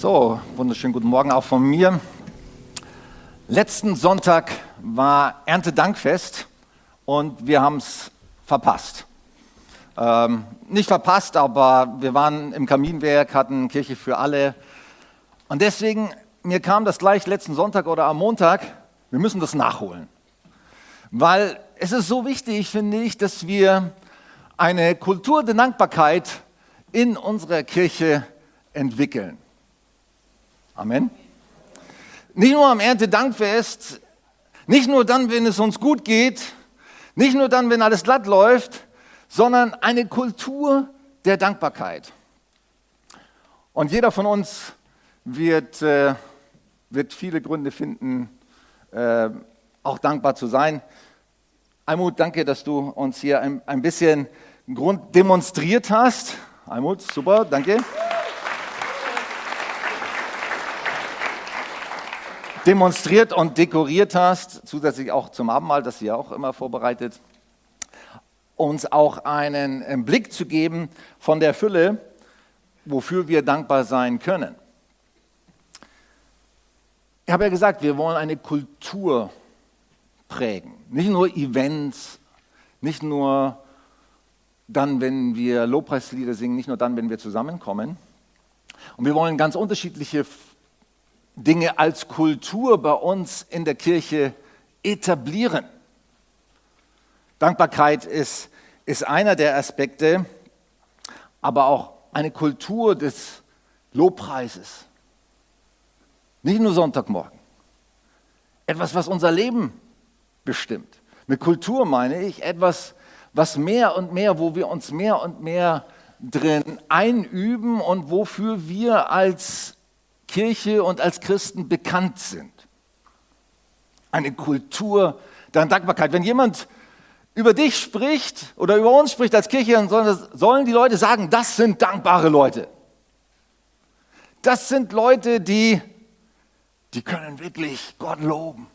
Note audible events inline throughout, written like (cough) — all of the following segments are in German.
So, wunderschönen guten Morgen auch von mir. Letzten Sonntag war Erntedankfest und wir haben es verpasst. Ähm, nicht verpasst, aber wir waren im Kaminwerk, hatten Kirche für alle. Und deswegen, mir kam das gleich letzten Sonntag oder am Montag, wir müssen das nachholen. Weil es ist so wichtig, finde ich, dass wir eine Kultur der Dankbarkeit in unserer Kirche entwickeln. Amen. Nicht nur am Erntedankfest, nicht nur dann, wenn es uns gut geht, nicht nur dann, wenn alles glatt läuft, sondern eine Kultur der Dankbarkeit. Und jeder von uns wird, äh, wird viele Gründe finden, äh, auch dankbar zu sein. Almut, danke, dass du uns hier ein, ein bisschen Grund demonstriert hast. Almut, super, danke. Demonstriert und dekoriert hast, zusätzlich auch zum Abendmahl, das ihr auch immer vorbereitet, uns auch einen Blick zu geben von der Fülle, wofür wir dankbar sein können. Ich habe ja gesagt, wir wollen eine Kultur prägen. Nicht nur Events, nicht nur dann, wenn wir Lobpreislieder singen, nicht nur dann, wenn wir zusammenkommen. Und wir wollen ganz unterschiedliche Dinge als Kultur bei uns in der Kirche etablieren. Dankbarkeit ist, ist einer der Aspekte, aber auch eine Kultur des Lobpreises. Nicht nur Sonntagmorgen. Etwas, was unser Leben bestimmt. Mit Kultur meine ich etwas, was mehr und mehr, wo wir uns mehr und mehr drin einüben und wofür wir als Kirche und als Christen bekannt sind. Eine Kultur der Dankbarkeit. Wenn jemand über dich spricht oder über uns spricht als Kirche, dann sollen die Leute sagen, das sind dankbare Leute. Das sind Leute, die, die können wirklich Gott loben.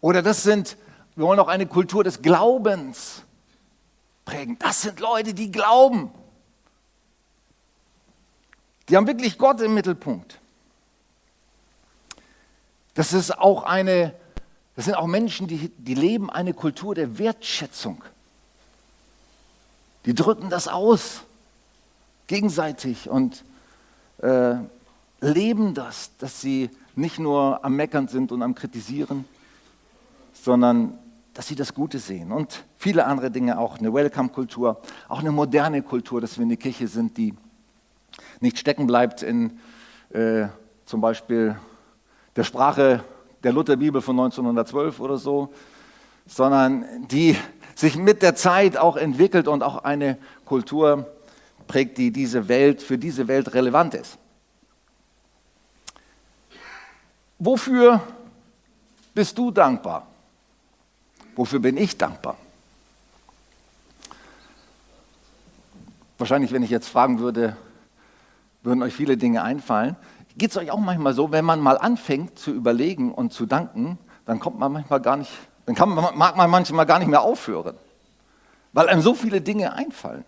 Oder das sind, wir wollen auch eine Kultur des Glaubens prägen. Das sind Leute, die glauben. Die haben wirklich Gott im Mittelpunkt. Das ist auch eine, das sind auch Menschen, die, die leben eine Kultur der Wertschätzung. Die drücken das aus, gegenseitig und äh, leben das, dass sie nicht nur am Meckern sind und am Kritisieren, sondern dass sie das Gute sehen und viele andere Dinge auch, eine Welcome-Kultur, auch eine moderne Kultur, dass wir eine Kirche sind, die nicht stecken bleibt in äh, zum Beispiel der Sprache der Lutherbibel von 1912 oder so, sondern die sich mit der Zeit auch entwickelt und auch eine Kultur prägt, die diese Welt, für diese Welt relevant ist. Wofür bist du dankbar? Wofür bin ich dankbar? Wahrscheinlich, wenn ich jetzt fragen würde, würden euch viele Dinge einfallen. Geht es euch auch manchmal so, wenn man mal anfängt zu überlegen und zu danken, dann kommt man manchmal gar nicht, dann kann man, mag man manchmal gar nicht mehr aufhören, weil einem so viele Dinge einfallen.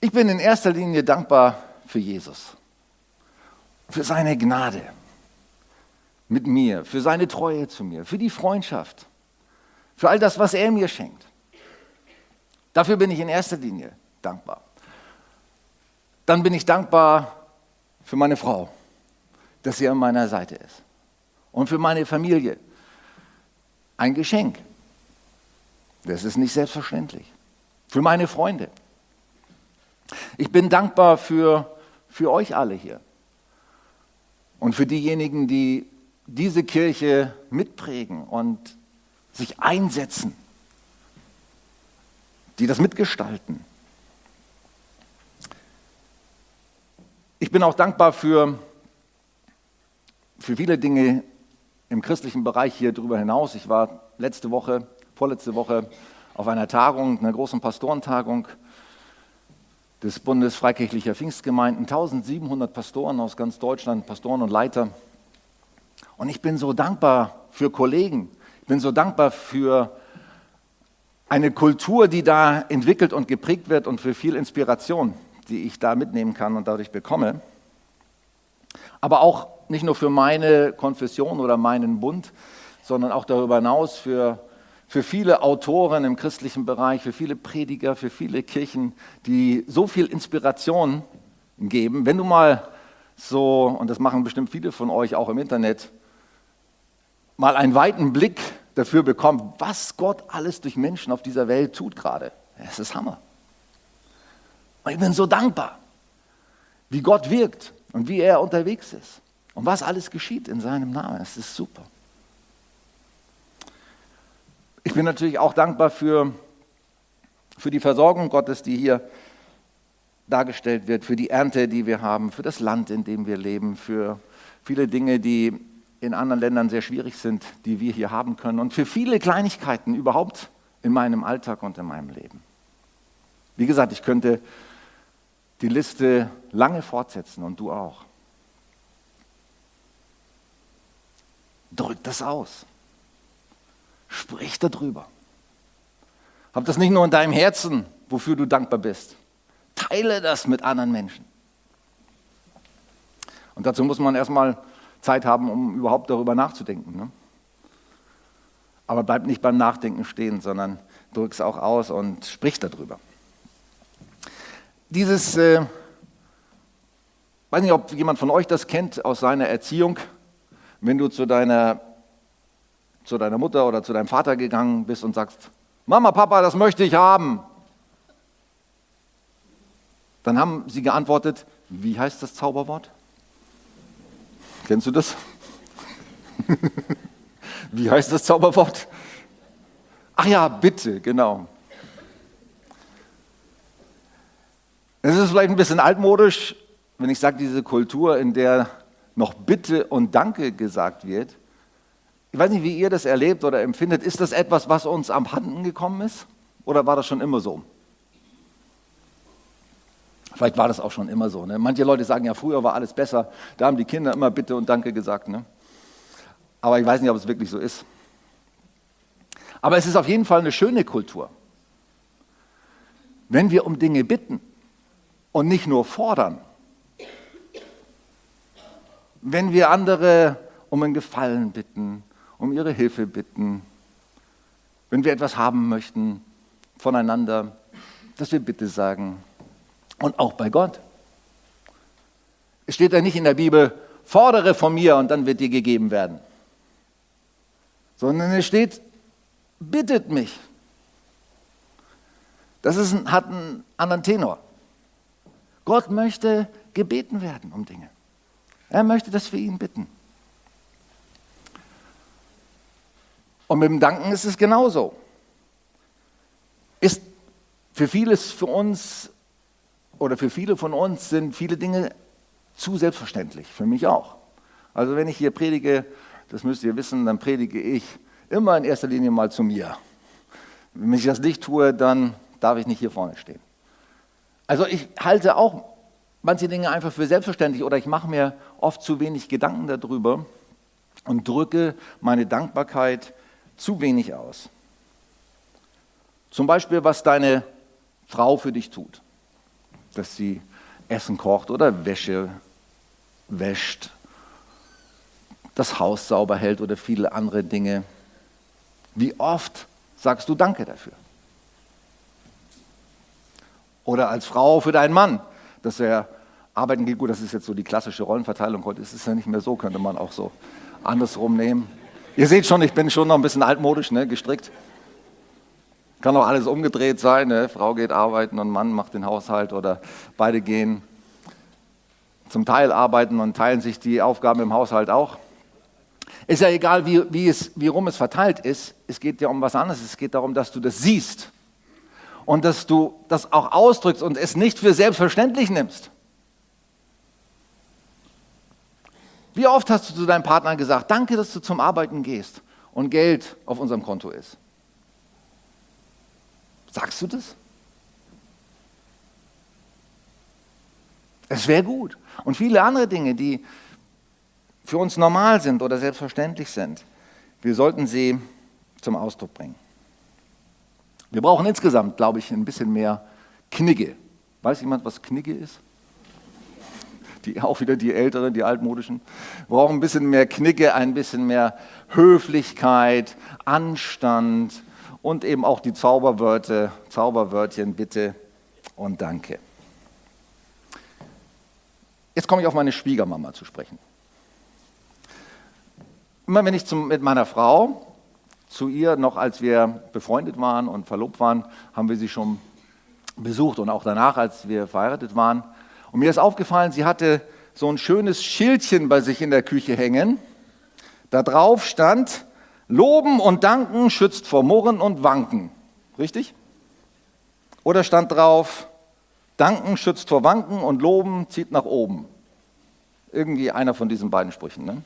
Ich bin in erster Linie dankbar für Jesus, für seine Gnade mit mir, für seine Treue zu mir, für die Freundschaft, für all das, was er mir schenkt. Dafür bin ich in erster Linie dankbar. Dann bin ich dankbar für meine Frau, dass sie an meiner Seite ist. Und für meine Familie. Ein Geschenk. Das ist nicht selbstverständlich. Für meine Freunde. Ich bin dankbar für, für euch alle hier. Und für diejenigen, die diese Kirche mitprägen und sich einsetzen, die das mitgestalten. Ich bin auch dankbar für, für viele Dinge im christlichen Bereich hier darüber hinaus. Ich war letzte Woche, vorletzte Woche auf einer Tagung, einer großen Pastorentagung des Bundes Freikirchlicher Pfingstgemeinden. 1700 Pastoren aus ganz Deutschland, Pastoren und Leiter. Und ich bin so dankbar für Kollegen. Ich bin so dankbar für eine Kultur, die da entwickelt und geprägt wird und für viel Inspiration, die ich da mitnehmen kann und dadurch bekomme. Aber auch nicht nur für meine Konfession oder meinen Bund, sondern auch darüber hinaus für, für viele Autoren im christlichen Bereich, für viele Prediger, für viele Kirchen, die so viel Inspiration geben. Wenn du mal so, und das machen bestimmt viele von euch auch im Internet, mal einen weiten Blick dafür bekommst, was Gott alles durch Menschen auf dieser Welt tut gerade. Es ist Hammer. Und ich bin so dankbar, wie Gott wirkt und wie er unterwegs ist und was alles geschieht in seinem Namen. Es ist super. Ich bin natürlich auch dankbar für, für die Versorgung Gottes, die hier dargestellt wird, für die Ernte, die wir haben, für das Land, in dem wir leben, für viele Dinge, die in anderen Ländern sehr schwierig sind, die wir hier haben können und für viele Kleinigkeiten überhaupt in meinem Alltag und in meinem Leben. Wie gesagt, ich könnte die Liste lange fortsetzen und du auch. Drück das aus. Sprich darüber. Hab das nicht nur in deinem Herzen, wofür du dankbar bist. Teile das mit anderen Menschen. Und dazu muss man erstmal Zeit haben, um überhaupt darüber nachzudenken. Ne? Aber bleib nicht beim Nachdenken stehen, sondern drück es auch aus und sprich darüber. Dieses, äh, weiß nicht, ob jemand von euch das kennt aus seiner Erziehung, wenn du zu deiner, zu deiner Mutter oder zu deinem Vater gegangen bist und sagst, Mama, Papa, das möchte ich haben. Dann haben sie geantwortet, wie heißt das Zauberwort? Kennst du das? (laughs) wie heißt das Zauberwort? Ach ja, bitte, genau. Es ist vielleicht ein bisschen altmodisch, wenn ich sage, diese Kultur, in der noch Bitte und Danke gesagt wird. Ich weiß nicht, wie ihr das erlebt oder empfindet. Ist das etwas, was uns am Handen gekommen ist? Oder war das schon immer so? Vielleicht war das auch schon immer so. Ne? Manche Leute sagen ja, früher war alles besser. Da haben die Kinder immer Bitte und Danke gesagt. Ne? Aber ich weiß nicht, ob es wirklich so ist. Aber es ist auf jeden Fall eine schöne Kultur. Wenn wir um Dinge bitten, und nicht nur fordern. Wenn wir andere um einen Gefallen bitten, um ihre Hilfe bitten, wenn wir etwas haben möchten voneinander, dass wir Bitte sagen. Und auch bei Gott. Es steht ja nicht in der Bibel, fordere von mir und dann wird dir gegeben werden. Sondern es steht, bittet mich. Das ist, hat einen anderen Tenor. Gott möchte gebeten werden um Dinge. Er möchte, dass wir ihn bitten. Und mit dem Danken ist es genauso. Ist für vieles für uns oder für viele von uns sind viele Dinge zu selbstverständlich, für mich auch. Also wenn ich hier predige, das müsst ihr wissen, dann predige ich immer in erster Linie mal zu mir. Wenn ich das nicht tue, dann darf ich nicht hier vorne stehen. Also ich halte auch manche Dinge einfach für selbstverständlich oder ich mache mir oft zu wenig Gedanken darüber und drücke meine Dankbarkeit zu wenig aus. Zum Beispiel, was deine Frau für dich tut. Dass sie Essen kocht oder Wäsche wäscht, das Haus sauber hält oder viele andere Dinge. Wie oft sagst du Danke dafür? Oder als Frau für deinen Mann, dass er arbeiten geht. Gut, das ist jetzt so die klassische Rollenverteilung. Heute ist es ja nicht mehr so, könnte man auch so andersrum nehmen. Ihr seht schon, ich bin schon noch ein bisschen altmodisch ne, gestrickt. Kann auch alles umgedreht sein. Ne? Frau geht arbeiten und Mann macht den Haushalt oder beide gehen zum Teil arbeiten und teilen sich die Aufgaben im Haushalt auch. Ist ja egal, wie, wie, es, wie rum es verteilt ist. Es geht ja um was anderes. Es geht darum, dass du das siehst und dass du das auch ausdrückst und es nicht für selbstverständlich nimmst. Wie oft hast du zu deinem Partner gesagt, danke, dass du zum Arbeiten gehst und Geld auf unserem Konto ist? Sagst du das? Es wäre gut. Und viele andere Dinge, die für uns normal sind oder selbstverständlich sind, wir sollten sie zum Ausdruck bringen. Wir brauchen insgesamt, glaube ich, ein bisschen mehr Knigge Weiß jemand, was Knigge ist? Die, auch wieder die Älteren, die Altmodischen. Wir brauchen ein bisschen mehr Knigge, ein bisschen mehr Höflichkeit, Anstand und eben auch die Zauberwörter, Zauberwörtchen bitte und danke. Jetzt komme ich auf meine Schwiegermama zu sprechen. Immer wenn ich zum, mit meiner Frau zu ihr, noch als wir befreundet waren und verlobt waren, haben wir sie schon besucht und auch danach, als wir verheiratet waren. Und mir ist aufgefallen, sie hatte so ein schönes Schildchen bei sich in der Küche hängen. Da drauf stand, Loben und Danken schützt vor Murren und Wanken. Richtig? Oder stand drauf, Danken schützt vor Wanken und Loben zieht nach oben. Irgendwie einer von diesen beiden Sprüchen. Ne?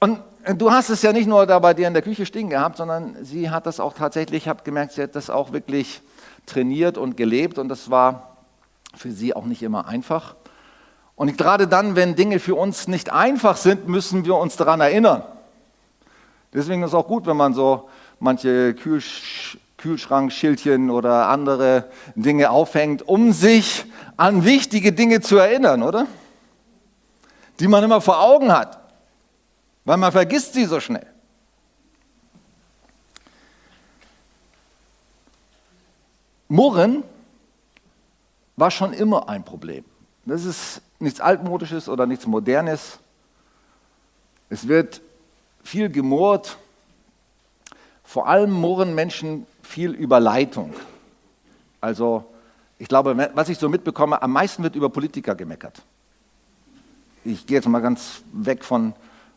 Und du hast es ja nicht nur da bei dir in der Küche stehen gehabt, sondern sie hat das auch tatsächlich, ich habe gemerkt, sie hat das auch wirklich trainiert und gelebt und das war für sie auch nicht immer einfach. Und gerade dann, wenn Dinge für uns nicht einfach sind, müssen wir uns daran erinnern. Deswegen ist es auch gut, wenn man so manche Kühlsch Kühlschrankschildchen oder andere Dinge aufhängt, um sich an wichtige Dinge zu erinnern, oder? Die man immer vor Augen hat weil man vergisst sie so schnell. Murren war schon immer ein Problem. Das ist nichts Altmodisches oder nichts Modernes. Es wird viel gemurrt. Vor allem murren Menschen viel über Leitung. Also ich glaube, was ich so mitbekomme, am meisten wird über Politiker gemeckert. Ich gehe jetzt mal ganz weg von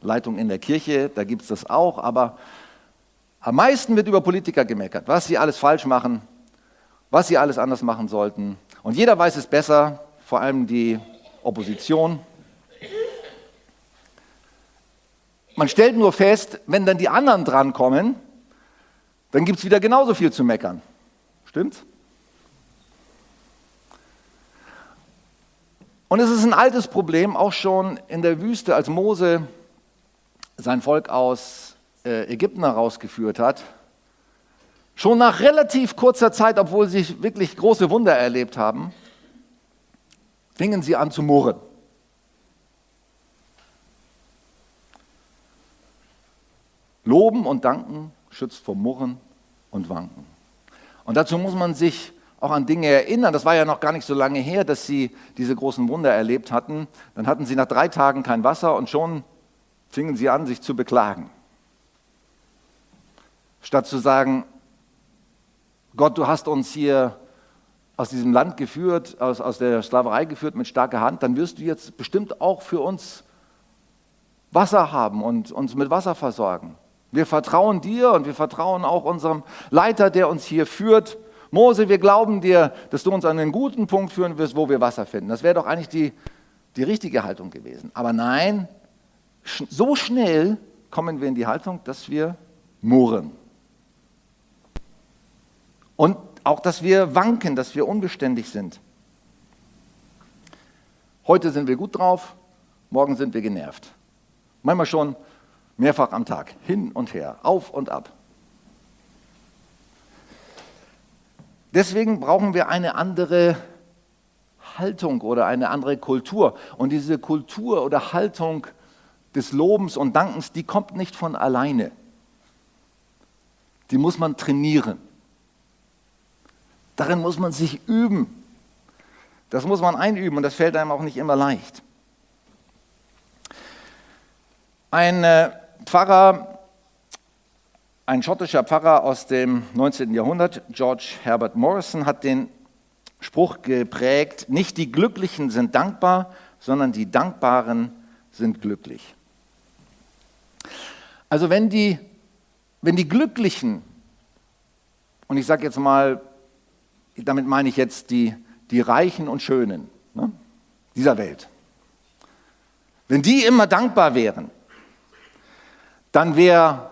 Leitung in der Kirche, da gibt es das auch, aber am meisten wird über Politiker gemeckert, was sie alles falsch machen, was sie alles anders machen sollten. Und jeder weiß es besser, vor allem die Opposition. Man stellt nur fest, wenn dann die anderen drankommen, dann gibt es wieder genauso viel zu meckern. Stimmt's? Und es ist ein altes Problem, auch schon in der Wüste, als Mose sein Volk aus äh, Ägypten herausgeführt hat, schon nach relativ kurzer Zeit, obwohl sie wirklich große Wunder erlebt haben, fingen sie an zu murren. Loben und danken schützt vor Murren und Wanken. Und dazu muss man sich auch an Dinge erinnern. Das war ja noch gar nicht so lange her, dass sie diese großen Wunder erlebt hatten. Dann hatten sie nach drei Tagen kein Wasser und schon fingen sie an, sich zu beklagen. Statt zu sagen, Gott, du hast uns hier aus diesem Land geführt, aus, aus der Sklaverei geführt mit starker Hand, dann wirst du jetzt bestimmt auch für uns Wasser haben und uns mit Wasser versorgen. Wir vertrauen dir und wir vertrauen auch unserem Leiter, der uns hier führt. Mose, wir glauben dir, dass du uns an einen guten Punkt führen wirst, wo wir Wasser finden. Das wäre doch eigentlich die, die richtige Haltung gewesen. Aber nein, so schnell kommen wir in die Haltung, dass wir murren. Und auch, dass wir wanken, dass wir unbeständig sind. Heute sind wir gut drauf, morgen sind wir genervt. Manchmal schon mehrfach am Tag, hin und her, auf und ab. Deswegen brauchen wir eine andere Haltung oder eine andere Kultur. Und diese Kultur oder Haltung des Lobens und Dankens, die kommt nicht von alleine. Die muss man trainieren. Darin muss man sich üben. Das muss man einüben und das fällt einem auch nicht immer leicht. Ein äh, Pfarrer, ein schottischer Pfarrer aus dem 19. Jahrhundert, George Herbert Morrison, hat den Spruch geprägt, nicht die Glücklichen sind dankbar, sondern die Dankbaren sind glücklich. Also wenn die, wenn die Glücklichen, und ich sage jetzt mal, damit meine ich jetzt die, die Reichen und Schönen ne, dieser Welt, wenn die immer dankbar wären, dann wäre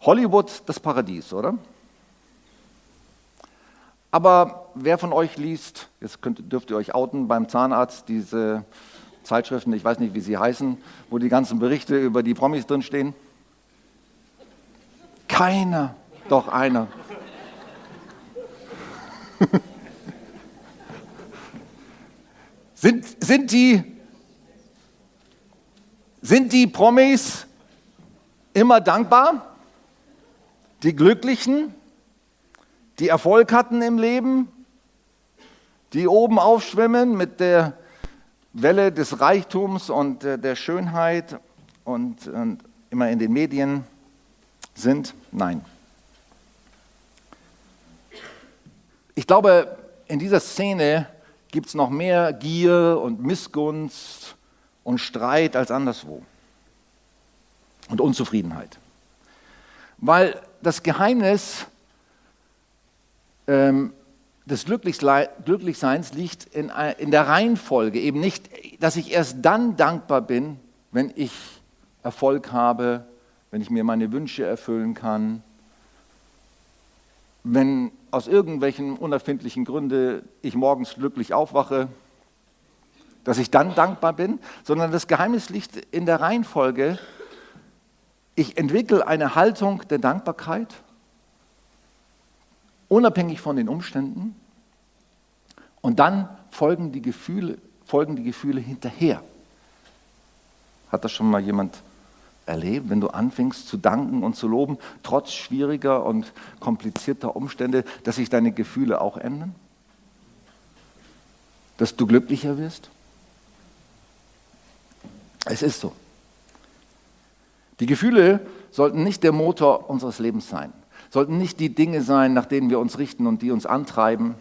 Hollywood das Paradies, oder? Aber wer von euch liest, jetzt könnt, dürft ihr euch outen beim Zahnarzt, diese Zeitschriften, ich weiß nicht, wie sie heißen, wo die ganzen Berichte über die Promis drinstehen? Keiner, doch einer. sind, sind, die, sind die Promis immer dankbar? Die Glücklichen, die Erfolg hatten im Leben, die oben aufschwimmen mit der Welle des Reichtums und äh, der Schönheit und, und immer in den Medien sind? Nein. Ich glaube, in dieser Szene gibt es noch mehr Gier und Missgunst und Streit als anderswo. Und Unzufriedenheit. Weil das Geheimnis ähm, des Glücklichseins liegt in, in der Reihenfolge. Eben nicht, dass ich erst dann dankbar bin, wenn ich Erfolg habe, wenn ich mir meine Wünsche erfüllen kann, wenn aus irgendwelchen unerfindlichen Gründen ich morgens glücklich aufwache, dass ich dann dankbar bin, sondern das Geheimnis liegt in der Reihenfolge. Ich entwickle eine Haltung der Dankbarkeit, unabhängig von den Umständen, und dann folgen die Gefühle, folgen die Gefühle hinterher. Hat das schon mal jemand erlebt, wenn du anfängst zu danken und zu loben, trotz schwieriger und komplizierter Umstände, dass sich deine Gefühle auch ändern? Dass du glücklicher wirst? Es ist so. Die Gefühle sollten nicht der Motor unseres Lebens sein, sollten nicht die Dinge sein, nach denen wir uns richten und die uns antreiben,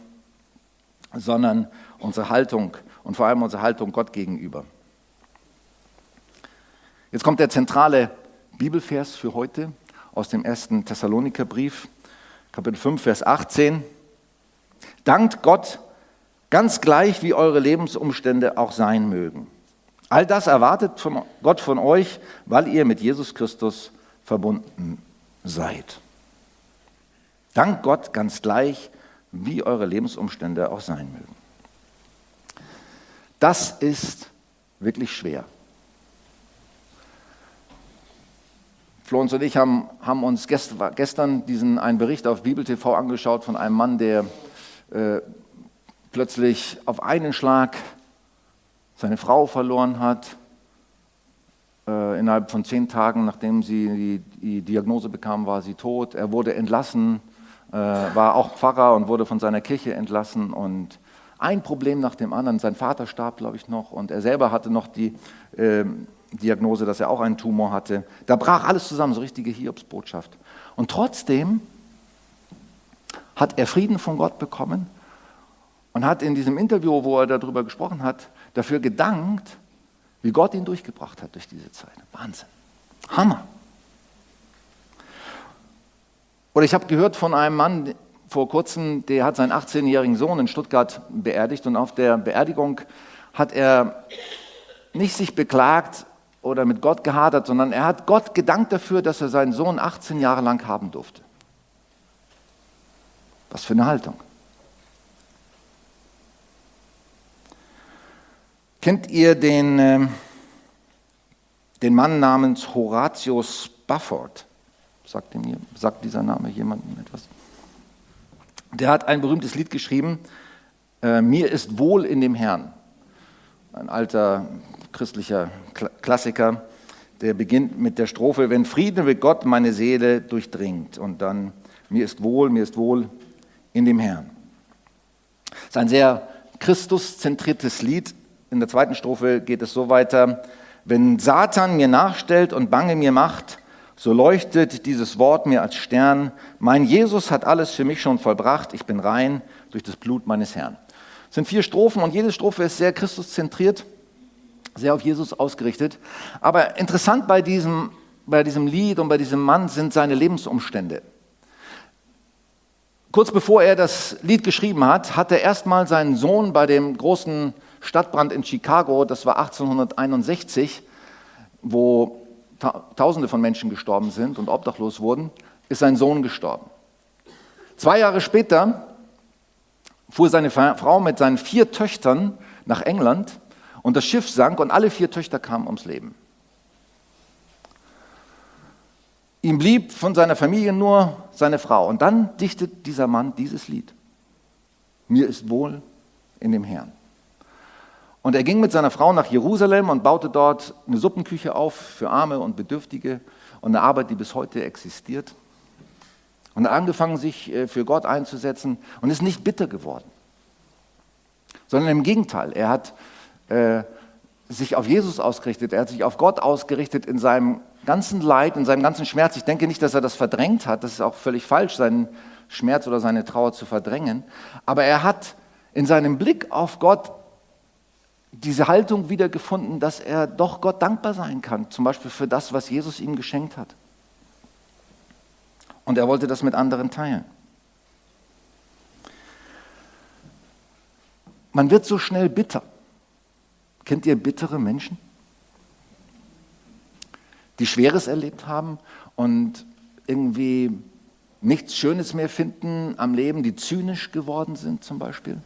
sondern unsere Haltung und vor allem unsere Haltung Gott gegenüber. Jetzt kommt der zentrale Bibelvers für heute aus dem ersten Thessalonikerbrief, Kapitel 5, Vers 18. Dankt Gott ganz gleich, wie eure Lebensumstände auch sein mögen. All das erwartet von Gott von euch, weil ihr mit Jesus Christus verbunden seid. Dankt Gott ganz gleich, wie eure Lebensumstände auch sein mögen. Das ist wirklich schwer. Florenz und ich haben, haben uns gestern diesen einen Bericht auf Bibel TV angeschaut von einem Mann, der äh, plötzlich auf einen Schlag seine Frau verloren hat. Äh, innerhalb von zehn Tagen, nachdem sie die, die, Diagnose bekam, war sie tot. Er wurde entlassen, äh, war auch Pfarrer und wurde von seiner Kirche entlassen. Und ein Problem nach dem anderen. Sein Vater starb, glaube ich, noch. Und er selber hatte noch die ähm, Diagnose, dass er auch einen Tumor hatte. Da brach alles zusammen, so richtige Hiobsbotschaft. Und trotzdem hat er Frieden von Gott bekommen und hat in diesem Interview, wo er darüber gesprochen hat, dafür gedankt, wie Gott ihn durchgebracht hat durch diese Zeit. Wahnsinn. Hammer. Oder ich habe gehört von einem Mann vor kurzem, der hat seinen 18-jährigen Sohn in Stuttgart beerdigt und auf der Beerdigung hat er nicht sich beklagt, oder mit Gott gehadert, sondern er hat Gott gedankt dafür, dass er seinen Sohn 18 Jahre lang haben durfte. Was für eine Haltung. Kennt ihr den, äh, den Mann namens Horatius Spafford? Sagt, ihm, sagt dieser Name jemandem etwas? Der hat ein berühmtes Lied geschrieben, äh, Mir ist wohl in dem Herrn. Ein alter christlicher Klassiker, der beginnt mit der Strophe, wenn Frieden mit Gott meine Seele durchdringt und dann, mir ist wohl, mir ist wohl in dem Herrn. Das ist ein sehr Christuszentriertes Lied. In der zweiten Strophe geht es so weiter, wenn Satan mir nachstellt und Bange mir macht, so leuchtet dieses Wort mir als Stern. Mein Jesus hat alles für mich schon vollbracht. Ich bin rein durch das Blut meines Herrn. Es sind vier Strophen und jede Strophe ist sehr Christuszentriert sehr auf Jesus ausgerichtet. Aber interessant bei diesem, bei diesem Lied und bei diesem Mann sind seine Lebensumstände. Kurz bevor er das Lied geschrieben hat, hat er erstmal seinen Sohn bei dem großen Stadtbrand in Chicago, das war 1861, wo Tausende von Menschen gestorben sind und obdachlos wurden, ist sein Sohn gestorben. Zwei Jahre später fuhr seine Frau mit seinen vier Töchtern nach England und das Schiff sank und alle vier Töchter kamen ums Leben. Ihm blieb von seiner Familie nur seine Frau. Und dann dichtet dieser Mann dieses Lied. Mir ist wohl in dem Herrn. Und er ging mit seiner Frau nach Jerusalem und baute dort eine Suppenküche auf für Arme und Bedürftige und eine Arbeit, die bis heute existiert. Und er hat angefangen, sich äh, für Gott einzusetzen und ist nicht bitter geworden, sondern im Gegenteil, er hat äh, sich auf Jesus ausgerichtet, er hat sich auf Gott ausgerichtet in seinem ganzen Leid, in seinem ganzen Schmerz. Ich denke nicht, dass er das verdrängt hat, das ist auch völlig falsch, seinen Schmerz oder seine Trauer zu verdrängen, aber er hat in seinem Blick auf Gott diese Haltung wiedergefunden, dass er doch Gott dankbar sein kann, zum Beispiel für das, was Jesus ihm geschenkt hat. Und er wollte das mit anderen teilen. Man wird so schnell bitter. Kennt ihr bittere Menschen? Die Schweres erlebt haben und irgendwie nichts Schönes mehr finden am Leben, die zynisch geworden sind zum Beispiel?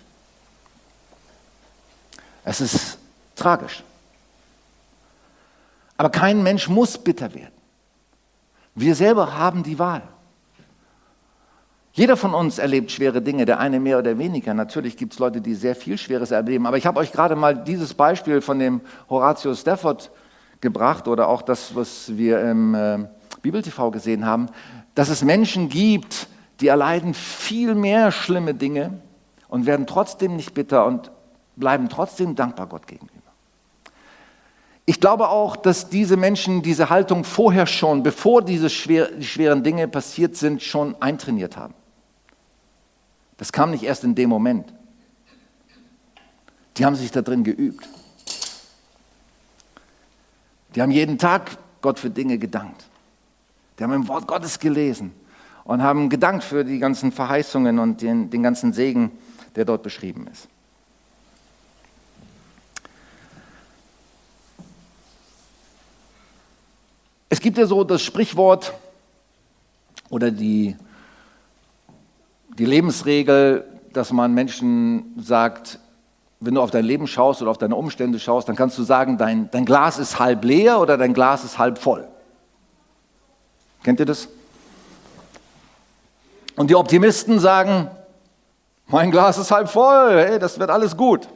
Es ist tragisch. Aber kein Mensch muss bitter werden. Wir selber haben die Wahl. Jeder von uns erlebt schwere Dinge, der eine mehr oder weniger. Natürlich gibt es Leute, die sehr viel Schweres erleben. Aber ich habe euch gerade mal dieses Beispiel von dem Horatio Stafford gebracht oder auch das, was wir im äh, Bibel-TV gesehen haben, dass es Menschen gibt, die erleiden viel mehr schlimme Dinge und werden trotzdem nicht bitter und bleiben trotzdem dankbar Gott gegenüber. Ich glaube auch, dass diese Menschen diese Haltung vorher schon, bevor diese schwer, die schweren Dinge passiert sind, schon eintrainiert haben. Das kam nicht erst in dem Moment. Die haben sich da drin geübt. Die haben jeden Tag Gott für Dinge gedankt. Die haben im Wort Gottes gelesen und haben gedankt für die ganzen Verheißungen und den, den ganzen Segen, der dort beschrieben ist. Es gibt ja so das Sprichwort oder die, die Lebensregel, dass man Menschen sagt, wenn du auf dein Leben schaust oder auf deine Umstände schaust, dann kannst du sagen, dein, dein Glas ist halb leer oder dein Glas ist halb voll. Kennt ihr das? Und die Optimisten sagen, mein Glas ist halb voll, hey, das wird alles gut.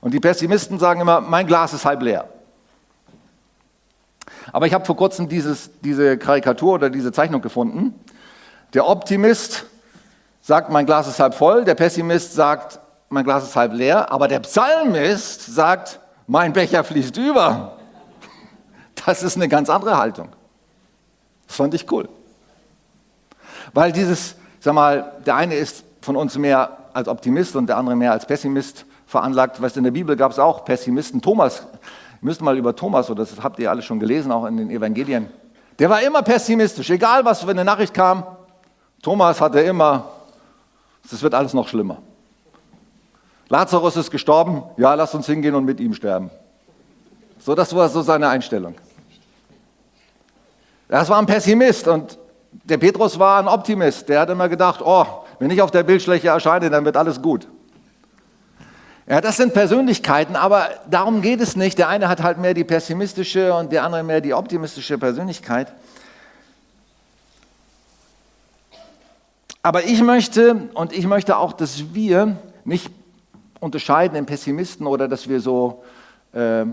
Und die Pessimisten sagen immer, mein Glas ist halb leer. Aber ich habe vor kurzem dieses, diese Karikatur oder diese Zeichnung gefunden. Der Optimist sagt, mein Glas ist halb voll, der Pessimist sagt, mein Glas ist halb leer, aber der Psalmist sagt, mein Becher fließt über. Das ist eine ganz andere Haltung. Das fand ich cool. Weil dieses, sag mal, der eine ist von uns mehr als Optimist und der andere mehr als Pessimist veranlagt. Weißt, in der Bibel gab es auch Pessimisten. Thomas müsst mal über Thomas, das habt ihr alle schon gelesen, auch in den Evangelien. Der war immer pessimistisch, egal was für eine Nachricht kam. Thomas hatte immer, es wird alles noch schlimmer. Lazarus ist gestorben, ja, lasst uns hingehen und mit ihm sterben. So, das war so seine Einstellung. Das war ein Pessimist und der Petrus war ein Optimist. Der hat immer gedacht, oh, wenn ich auf der Bildschläche erscheine, dann wird alles gut. Ja, das sind Persönlichkeiten, aber darum geht es nicht. Der eine hat halt mehr die pessimistische und der andere mehr die optimistische Persönlichkeit. Aber ich möchte und ich möchte auch, dass wir nicht unterscheiden in Pessimisten oder dass wir so äh,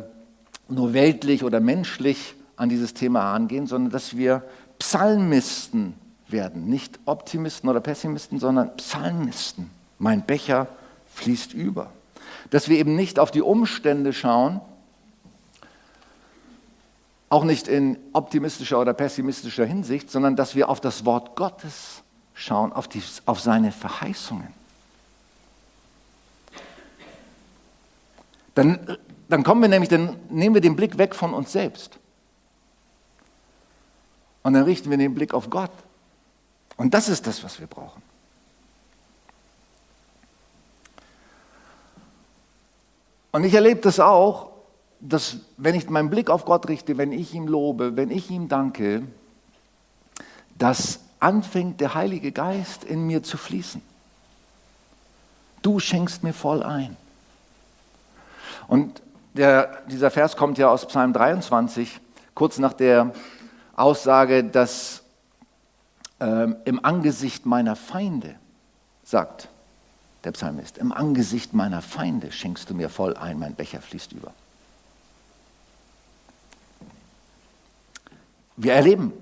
nur weltlich oder menschlich an dieses Thema angehen, sondern dass wir Psalmisten werden. Nicht Optimisten oder Pessimisten, sondern Psalmisten. Mein Becher fließt über dass wir eben nicht auf die Umstände schauen, auch nicht in optimistischer oder pessimistischer Hinsicht, sondern dass wir auf das Wort Gottes schauen, auf, die, auf seine Verheißungen. Dann, dann kommen wir nämlich, dann nehmen wir den Blick weg von uns selbst. Und dann richten wir den Blick auf Gott. Und das ist das, was wir brauchen. Und ich erlebe das auch, dass wenn ich meinen Blick auf Gott richte, wenn ich ihm lobe, wenn ich ihm danke, dass anfängt der Heilige Geist in mir zu fließen. Du schenkst mir voll ein. Und der, dieser Vers kommt ja aus Psalm 23, kurz nach der Aussage, dass ähm, im Angesicht meiner Feinde sagt der Psalmist. Im Angesicht meiner Feinde schenkst du mir voll ein, mein Becher fließt über. Wir erleben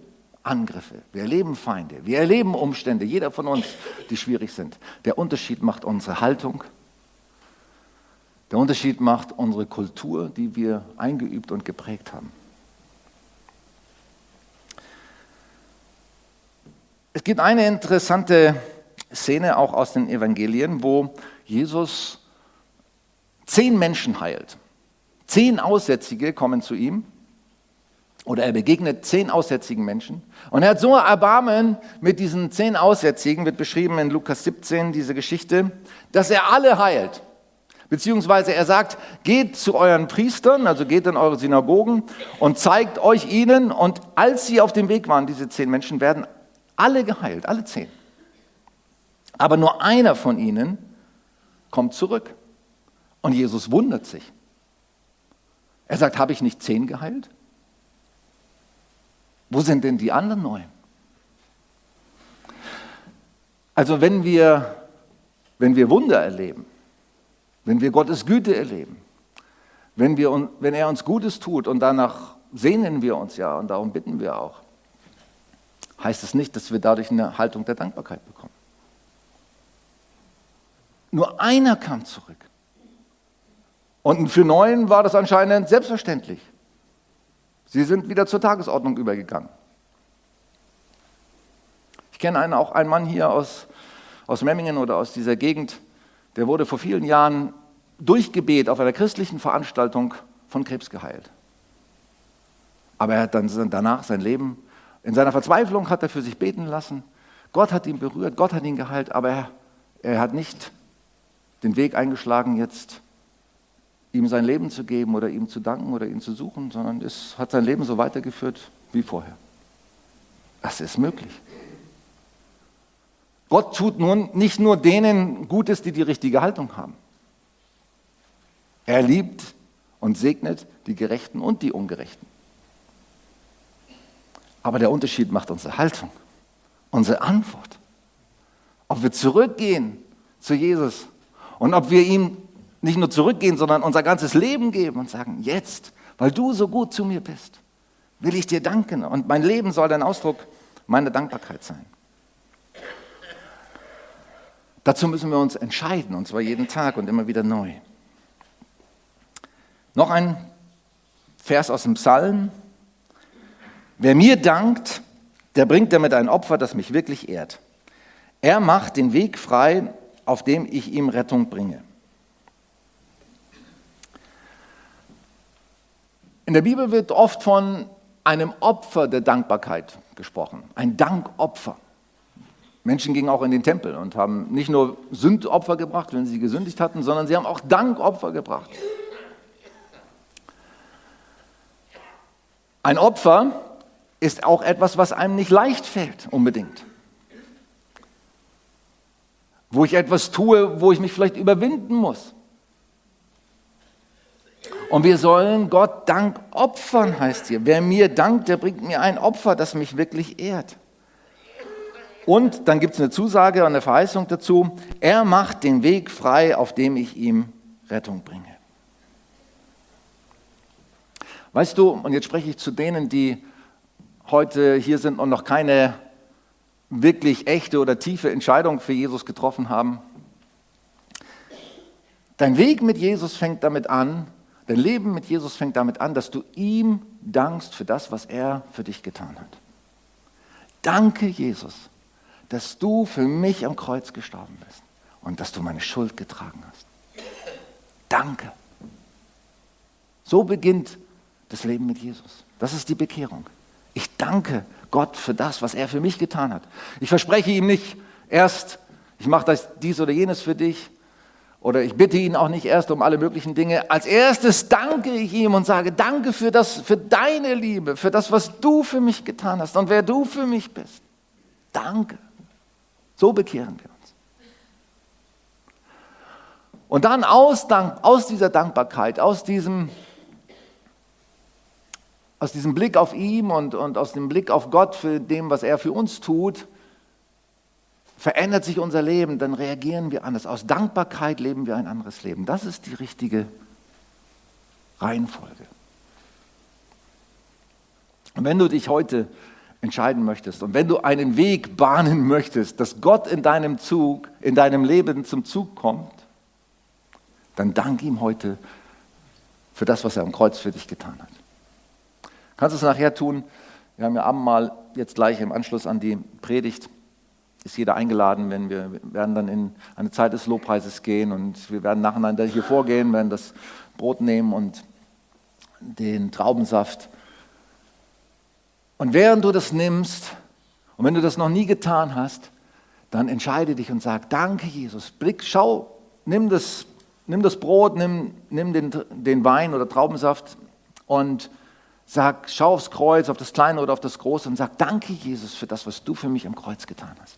Angriffe, wir erleben Feinde, wir erleben Umstände, jeder von uns, die schwierig sind. Der Unterschied macht unsere Haltung, der Unterschied macht unsere Kultur, die wir eingeübt und geprägt haben. Es gibt eine interessante Szene auch aus den Evangelien, wo Jesus zehn Menschen heilt. Zehn Aussätzige kommen zu ihm oder er begegnet zehn aussätzigen Menschen. Und er hat so Erbarmen mit diesen zehn Aussätzigen, wird beschrieben in Lukas 17, diese Geschichte, dass er alle heilt. Beziehungsweise er sagt, geht zu euren Priestern, also geht in eure Synagogen und zeigt euch ihnen. Und als sie auf dem Weg waren, diese zehn Menschen, werden alle geheilt, alle zehn. Aber nur einer von ihnen kommt zurück. Und Jesus wundert sich. Er sagt, habe ich nicht zehn geheilt? Wo sind denn die anderen neun? Also wenn wir, wenn wir Wunder erleben, wenn wir Gottes Güte erleben, wenn, wir, wenn er uns Gutes tut und danach sehnen wir uns ja und darum bitten wir auch, heißt es nicht, dass wir dadurch eine Haltung der Dankbarkeit bekommen. Nur einer kam zurück. Und für neun war das anscheinend selbstverständlich. Sie sind wieder zur Tagesordnung übergegangen. Ich kenne einen, auch einen Mann hier aus, aus Memmingen oder aus dieser Gegend, der wurde vor vielen Jahren durch Gebet auf einer christlichen Veranstaltung von Krebs geheilt. Aber er hat dann danach sein Leben, in seiner Verzweiflung hat er für sich beten lassen. Gott hat ihn berührt, Gott hat ihn geheilt, aber er, er hat nicht den Weg eingeschlagen, jetzt ihm sein Leben zu geben oder ihm zu danken oder ihn zu suchen, sondern es hat sein Leben so weitergeführt wie vorher. Das ist möglich. Gott tut nun nicht nur denen Gutes, die die richtige Haltung haben. Er liebt und segnet die Gerechten und die Ungerechten. Aber der Unterschied macht unsere Haltung, unsere Antwort. Ob wir zurückgehen zu Jesus und ob wir ihm nicht nur zurückgehen, sondern unser ganzes Leben geben und sagen, jetzt, weil du so gut zu mir bist, will ich dir danken und mein Leben soll ein Ausdruck meiner Dankbarkeit sein. Dazu müssen wir uns entscheiden, und zwar jeden Tag und immer wieder neu. Noch ein Vers aus dem Psalm. Wer mir dankt, der bringt damit ein Opfer, das mich wirklich ehrt. Er macht den Weg frei, auf dem ich ihm Rettung bringe. In der Bibel wird oft von einem Opfer der Dankbarkeit gesprochen, ein Dankopfer. Menschen gingen auch in den Tempel und haben nicht nur Sündopfer gebracht, wenn sie gesündigt hatten, sondern sie haben auch Dankopfer gebracht. Ein Opfer ist auch etwas, was einem nicht leicht fällt, unbedingt. Wo ich etwas tue, wo ich mich vielleicht überwinden muss. Und wir sollen Gott Dank opfern, heißt hier. Wer mir dankt, der bringt mir ein Opfer, das mich wirklich ehrt. Und dann gibt es eine Zusage und eine Verheißung dazu. Er macht den Weg frei, auf dem ich ihm Rettung bringe. Weißt du, und jetzt spreche ich zu denen, die heute hier sind und noch keine wirklich echte oder tiefe Entscheidung für Jesus getroffen haben. Dein Weg mit Jesus fängt damit an, Dein Leben mit Jesus fängt damit an, dass du ihm dankst für das, was er für dich getan hat. Danke, Jesus, dass du für mich am Kreuz gestorben bist und dass du meine Schuld getragen hast. Danke. So beginnt das Leben mit Jesus. Das ist die Bekehrung. Ich danke Gott für das, was er für mich getan hat. Ich verspreche ihm nicht erst, ich mache das, dies oder jenes für dich, oder ich bitte ihn auch nicht erst um alle möglichen Dinge. Als erstes danke ich ihm und sage, danke für das, für deine Liebe, für das, was du für mich getan hast und wer du für mich bist. Danke. So bekehren wir uns. Und dann aus, aus dieser Dankbarkeit, aus diesem, aus diesem Blick auf ihn und, und aus dem Blick auf Gott für dem, was er für uns tut, verändert sich unser Leben, dann reagieren wir anders. Aus Dankbarkeit leben wir ein anderes Leben. Das ist die richtige Reihenfolge. Und wenn du dich heute entscheiden möchtest und wenn du einen Weg bahnen möchtest, dass Gott in deinem Zug, in deinem Leben zum Zug kommt, dann dank ihm heute für das, was er am Kreuz für dich getan hat. Kannst es nachher tun? Wir haben ja Abendmahl jetzt gleich im Anschluss an die Predigt. Ist jeder eingeladen, wenn wir, wir werden dann in eine Zeit des Lobpreises gehen und wir werden nacheinander hier vorgehen, werden das Brot nehmen und den Traubensaft. Und während du das nimmst, und wenn du das noch nie getan hast, dann entscheide dich und sag, danke Jesus, blick, schau, nimm das, nimm das Brot, nimm, nimm den, den Wein oder Traubensaft und Sag, schau aufs Kreuz, auf das Kleine oder auf das Große und sag, danke Jesus für das, was du für mich am Kreuz getan hast.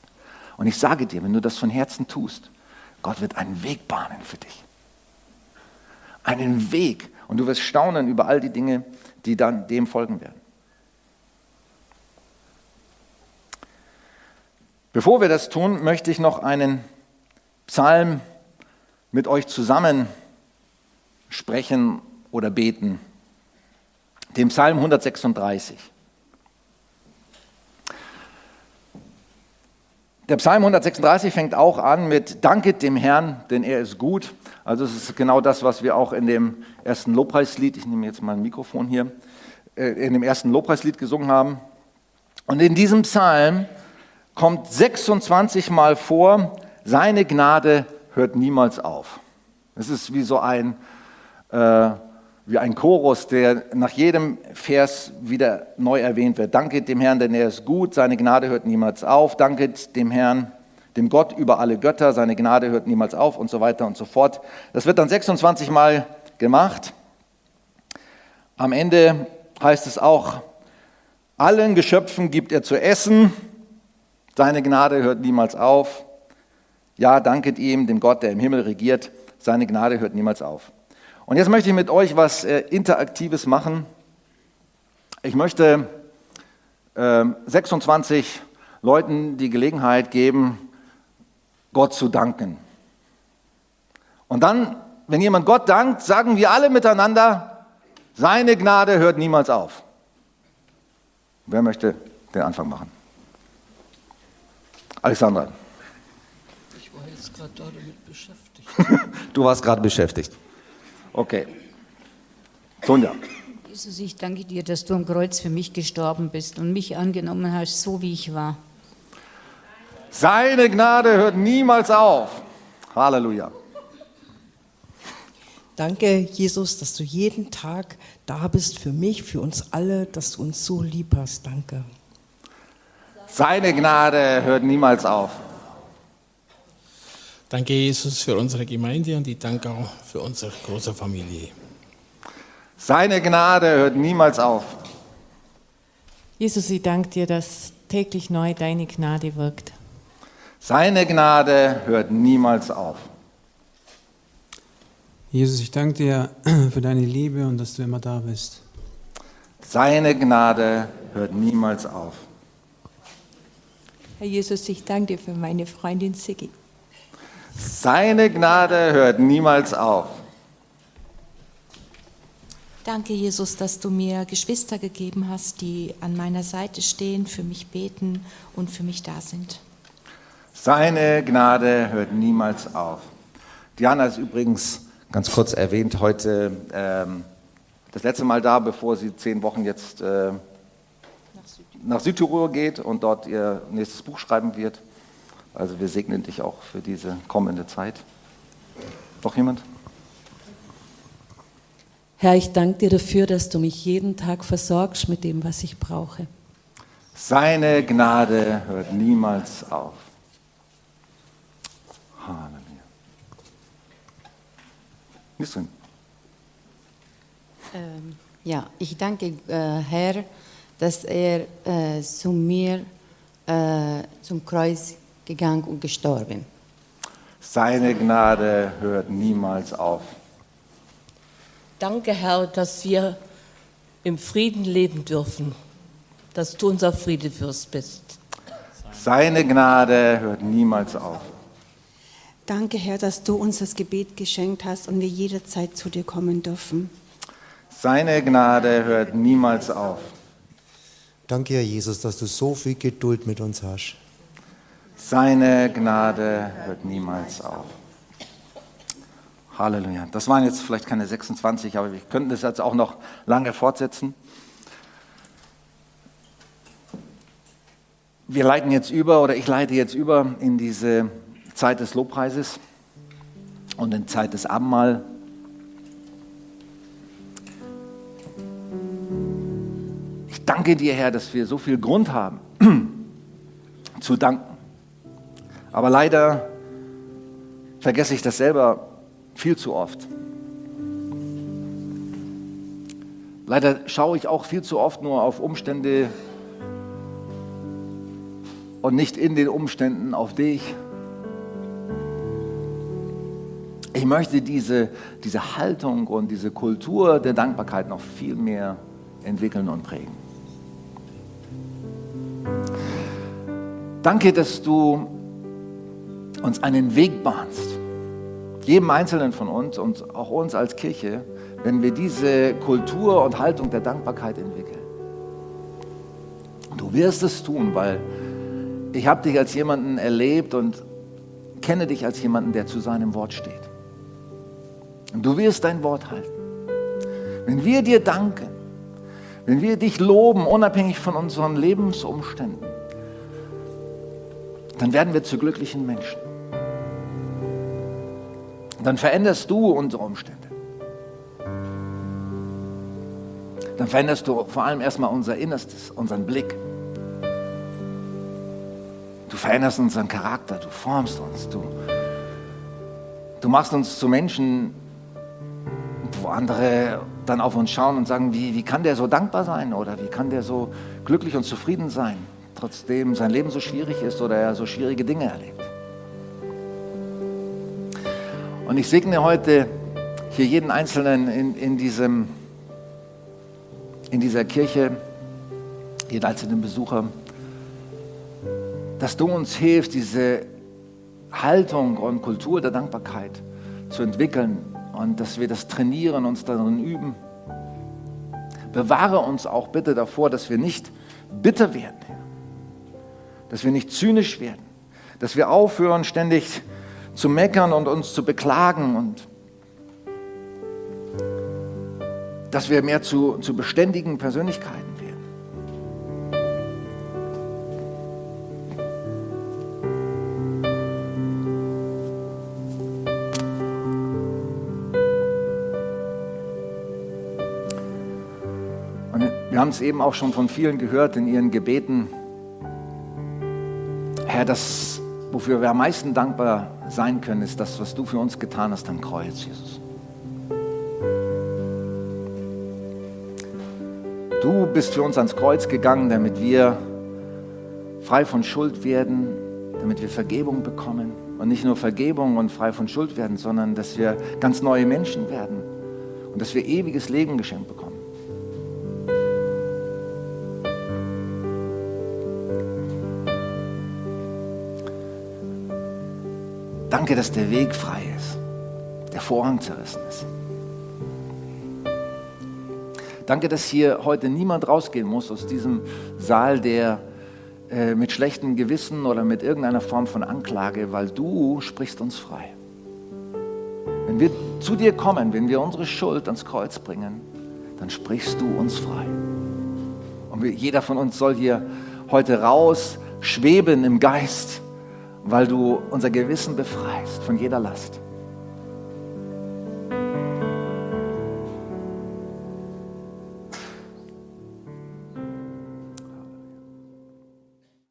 Und ich sage dir, wenn du das von Herzen tust, Gott wird einen Weg bahnen für dich. Einen Weg. Und du wirst staunen über all die Dinge, die dann dem folgen werden. Bevor wir das tun, möchte ich noch einen Psalm mit euch zusammen sprechen oder beten dem Psalm 136. Der Psalm 136 fängt auch an mit Danket dem Herrn, denn er ist gut. Also es ist genau das, was wir auch in dem ersten Lobpreislied, ich nehme jetzt mal ein Mikrofon hier, äh, in dem ersten Lobpreislied gesungen haben. Und in diesem Psalm kommt 26 Mal vor, seine Gnade hört niemals auf. Es ist wie so ein äh, wie ein Chorus, der nach jedem Vers wieder neu erwähnt wird. Danke dem Herrn, denn er ist gut, seine Gnade hört niemals auf. Danke dem Herrn, dem Gott über alle Götter, seine Gnade hört niemals auf und so weiter und so fort. Das wird dann 26 Mal gemacht. Am Ende heißt es auch, allen Geschöpfen gibt er zu essen, seine Gnade hört niemals auf. Ja, danket ihm, dem Gott, der im Himmel regiert, seine Gnade hört niemals auf. Und jetzt möchte ich mit euch was äh, Interaktives machen. Ich möchte äh, 26 Leuten die Gelegenheit geben, Gott zu danken. Und dann, wenn jemand Gott dankt, sagen wir alle miteinander, seine Gnade hört niemals auf. Wer möchte den Anfang machen? Alexandra. Ich war jetzt gerade damit beschäftigt. (laughs) du warst gerade beschäftigt. Okay. Sonja. Jesus, ich danke dir, dass du am Kreuz für mich gestorben bist und mich angenommen hast, so wie ich war. Seine Gnade hört niemals auf. Halleluja. Danke, Jesus, dass du jeden Tag da bist für mich, für uns alle, dass du uns so lieb hast. Danke. Seine Gnade hört niemals auf. Danke, Jesus, für unsere Gemeinde und ich danke auch für unsere große Familie. Seine Gnade hört niemals auf. Jesus, ich danke dir, dass täglich neu deine Gnade wirkt. Seine Gnade hört niemals auf. Jesus, ich danke dir (clears throat) für deine Liebe und dass du immer da bist. Seine Gnade hört niemals auf. Herr Jesus, ich danke dir für meine Freundin Siggi. Seine Gnade hört niemals auf. Danke, Jesus, dass du mir Geschwister gegeben hast, die an meiner Seite stehen, für mich beten und für mich da sind. Seine Gnade hört niemals auf. Diana ist übrigens ganz kurz erwähnt heute ähm, das letzte Mal da, bevor sie zehn Wochen jetzt äh, nach Südtirol geht und dort ihr nächstes Buch schreiben wird. Also wir segnen dich auch für diese kommende Zeit. Noch jemand? Herr, ich danke dir dafür, dass du mich jeden Tag versorgst mit dem, was ich brauche. Seine Gnade hört niemals auf. Halleluja. Nisrin. Ähm, ja, ich danke äh, Herr, dass er äh, zu mir äh, zum Kreuz gegangen und gestorben. Seine Gnade hört niemals auf. Danke, Herr, dass wir im Frieden leben dürfen, dass du unser Friedefürst bist. Seine Gnade hört niemals auf. Danke, Herr, dass du uns das Gebet geschenkt hast und wir jederzeit zu dir kommen dürfen. Seine Gnade hört niemals auf. Danke, Herr Jesus, dass du so viel Geduld mit uns hast. Seine Gnade hört niemals auf. Halleluja. Das waren jetzt vielleicht keine 26, aber wir könnten das jetzt auch noch lange fortsetzen. Wir leiten jetzt über, oder ich leite jetzt über in diese Zeit des Lobpreises und in Zeit des Abendmahl. Ich danke dir, Herr, dass wir so viel Grund haben (clears throat) zu danken. Aber leider vergesse ich das selber viel zu oft. Leider schaue ich auch viel zu oft nur auf Umstände und nicht in den Umständen auf dich. Ich möchte diese, diese Haltung und diese Kultur der Dankbarkeit noch viel mehr entwickeln und prägen. Danke, dass du uns einen Weg bahnst, jedem Einzelnen von uns und auch uns als Kirche, wenn wir diese Kultur und Haltung der Dankbarkeit entwickeln. Du wirst es tun, weil ich habe dich als jemanden erlebt und kenne dich als jemanden, der zu seinem Wort steht. Und du wirst dein Wort halten. Wenn wir dir danken, wenn wir dich loben, unabhängig von unseren Lebensumständen, dann werden wir zu glücklichen Menschen. Dann veränderst du unsere Umstände. Dann veränderst du vor allem erstmal unser Innerstes, unseren Blick. Du veränderst unseren Charakter, du formst uns, du, du machst uns zu Menschen, wo andere dann auf uns schauen und sagen, wie, wie kann der so dankbar sein oder wie kann der so glücklich und zufrieden sein, trotzdem sein Leben so schwierig ist oder er so schwierige Dinge erlebt. Und ich segne heute hier jeden Einzelnen in, in, diesem, in dieser Kirche, jeden einzelnen Besucher, dass du uns hilfst, diese Haltung und Kultur der Dankbarkeit zu entwickeln und dass wir das trainieren, uns darin üben. Bewahre uns auch bitte davor, dass wir nicht bitter werden, dass wir nicht zynisch werden, dass wir aufhören, ständig zu meckern und uns zu beklagen und dass wir mehr zu, zu beständigen Persönlichkeiten werden. Und wir haben es eben auch schon von vielen gehört in ihren Gebeten. Herr, das, wofür wir am meisten dankbar sein können, ist das, was du für uns getan hast am Kreuz, Jesus. Du bist für uns ans Kreuz gegangen, damit wir frei von Schuld werden, damit wir Vergebung bekommen. Und nicht nur Vergebung und frei von Schuld werden, sondern dass wir ganz neue Menschen werden und dass wir ewiges Leben geschenkt bekommen. Danke, dass der Weg frei ist, der Vorhang zerrissen ist. Danke, dass hier heute niemand rausgehen muss aus diesem Saal, der äh, mit schlechtem Gewissen oder mit irgendeiner Form von Anklage, weil du sprichst uns frei. Wenn wir zu dir kommen, wenn wir unsere Schuld ans Kreuz bringen, dann sprichst du uns frei. Und jeder von uns soll hier heute raus schweben im Geist weil du unser Gewissen befreist von jeder Last.